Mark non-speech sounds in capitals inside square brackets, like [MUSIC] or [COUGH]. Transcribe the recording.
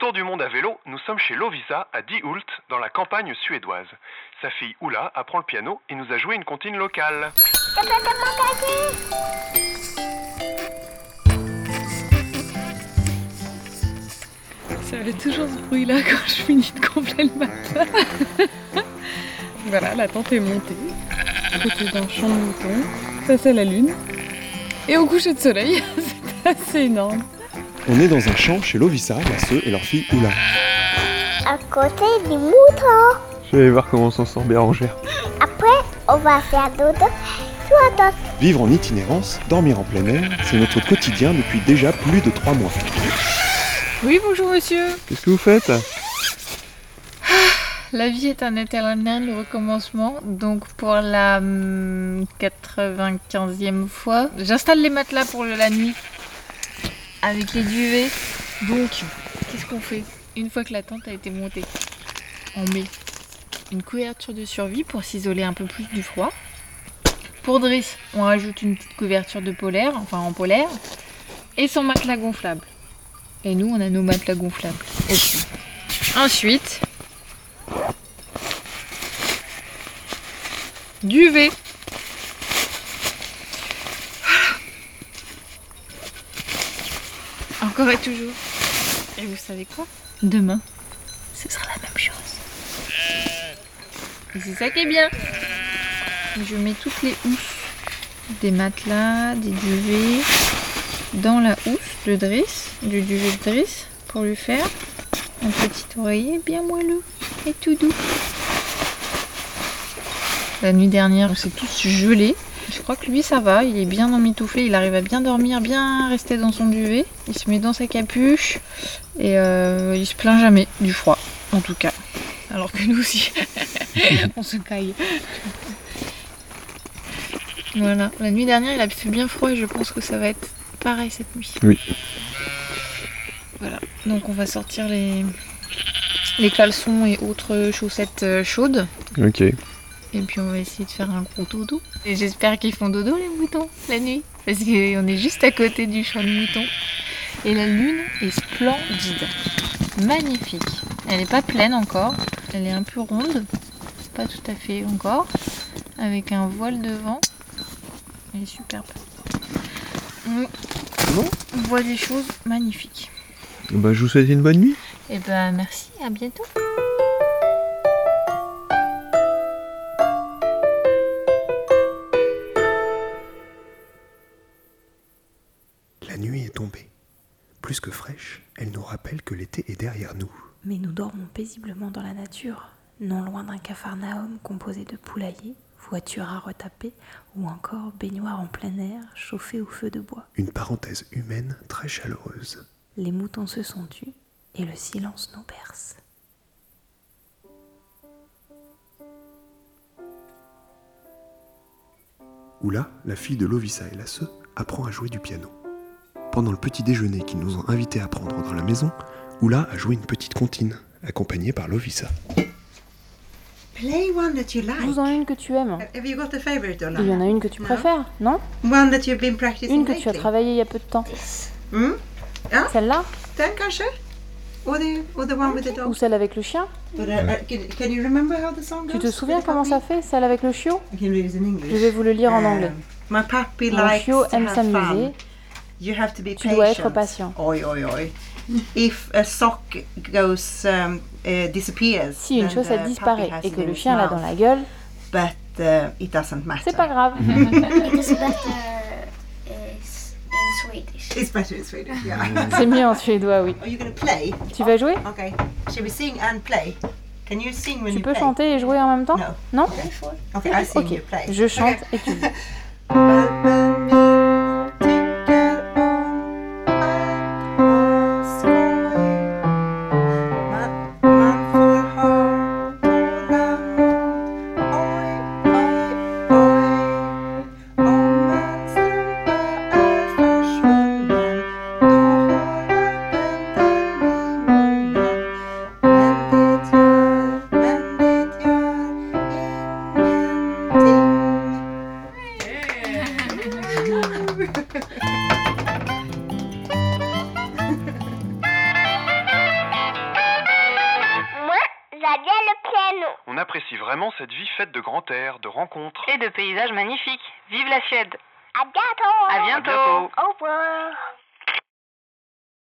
Autour du monde à vélo, nous sommes chez Lovisa à Diehult, dans la campagne suédoise. Sa fille Oula apprend le piano et nous a joué une comptine locale. Ça fait toujours ce bruit-là [LAUGHS] quand je finis de gonfler le matin. [LAUGHS] voilà, la tente est montée. Côté d'un champ de moutons. Ça, c'est la lune. Et au coucher de soleil, [LAUGHS] c'est assez énorme. On est dans un champ chez Lovisa, la sœur et leur fille Oula. à côté du mouton. Je vais aller voir comment on s'en sort Bérangère. Après, on va faire dodo. Toi, toi. Vivre en itinérance, dormir en plein air, c'est notre quotidien depuis déjà plus de trois mois. Oui, bonjour monsieur. Qu'est-ce que vous faites? La vie est un éternel recommencement. Donc pour la hum, 95e fois, j'installe les matelas pour la nuit avec les duvets. Donc, qu'est-ce qu'on fait Une fois que la tente a été montée, on met une couverture de survie pour s'isoler un peu plus du froid. Pour Driss, on rajoute une petite couverture de polaire, enfin en polaire, et son matelas gonflable. Et nous, on a nos matelas gonflables. Ensuite, duvet. Encore et toujours. Et vous savez quoi? Demain, ce sera la même chose. Et c'est ça qui est bien. Je mets toutes les housses des matelas, des duvets dans la housse de Driss, du duvet de Driss, pour lui faire un petit oreiller bien moelleux et tout doux. La nuit dernière, on s'est tous gelés. Je crois que lui, ça va. Il est bien emmitouflé. Il arrive à bien dormir, bien rester dans son duvet. Il se met dans sa capuche. Et euh, il se plaint jamais du froid, en tout cas. Alors que nous aussi, [LAUGHS] on se caille. Voilà. La nuit dernière, il a fait bien froid et je pense que ça va être pareil cette nuit. Oui. Voilà. Donc on va sortir les, les caleçons et autres chaussettes euh, chaudes. Ok. Et puis on va essayer de faire un gros dodo. Et j'espère qu'ils font dodo les moutons la nuit. Parce qu'on est juste à côté du champ de moutons. Et la lune est splendide. Magnifique. Elle n'est pas pleine encore. Elle est un peu ronde. Pas tout à fait encore. Avec un voile devant. Elle est superbe. On Bon. on voit des choses magnifiques. Bah, je vous souhaite une bonne nuit. Et ben merci, à bientôt. Nuit est tombée. Plus que fraîche, elle nous rappelle que l'été est derrière nous. Mais nous dormons paisiblement dans la nature, non loin d'un capharnaüm composé de poulaillers, voitures à retaper ou encore baignoires en plein air chauffées au feu de bois. Une parenthèse humaine très chaleureuse. Les moutons se sont tus et le silence nous berce. Oula, la fille de Lovisa et la sœur, apprend à jouer du piano. Pendant le petit déjeuner qu'ils nous ont invités à prendre dans la maison, Oula a joué une petite comptine, accompagnée par Lovisa. Play one that you like. Joue-en une que tu aimes. Have you got a favorite or Il y en a une que tu No? préfères, non? One that you've been practicing Une que tu as travaillée il y a peu de temps. Hmm? Celle-là? Den kanske? Or the, or the one with the Ou dog? celle avec le chien? But, uh, uh, can, can you remember how the song goes? Tu te souviens comment ça fait, celle avec le chiot? Je vais vous le lire en Um, anglais. My puppy Mon chiot aime s'amuser. You have to be Tu dois être patient. patient. Oi, oi, oi. If a sock goes um, uh, disappears, Si une disparaît puppy has et que le chien l'a dans la gueule, But uh, it doesn't matter. c'est pas grave. [LAUGHS] It's better in Swedish, yeah. C'est mieux en suédois, oui. Are you going to play? Tu vas jouer? Okay. Shall we sing and play? Can you sing when Tu you peux play? chanter et jouer en même temps? No. Non? Okay, I sing, you play. je chante Okay. et tu joues. [LAUGHS] On apprécie vraiment cette vie faite de grand air, de rencontres. Et de paysages magnifiques. Vive la Suède. À bientôt. À bientôt. Au revoir.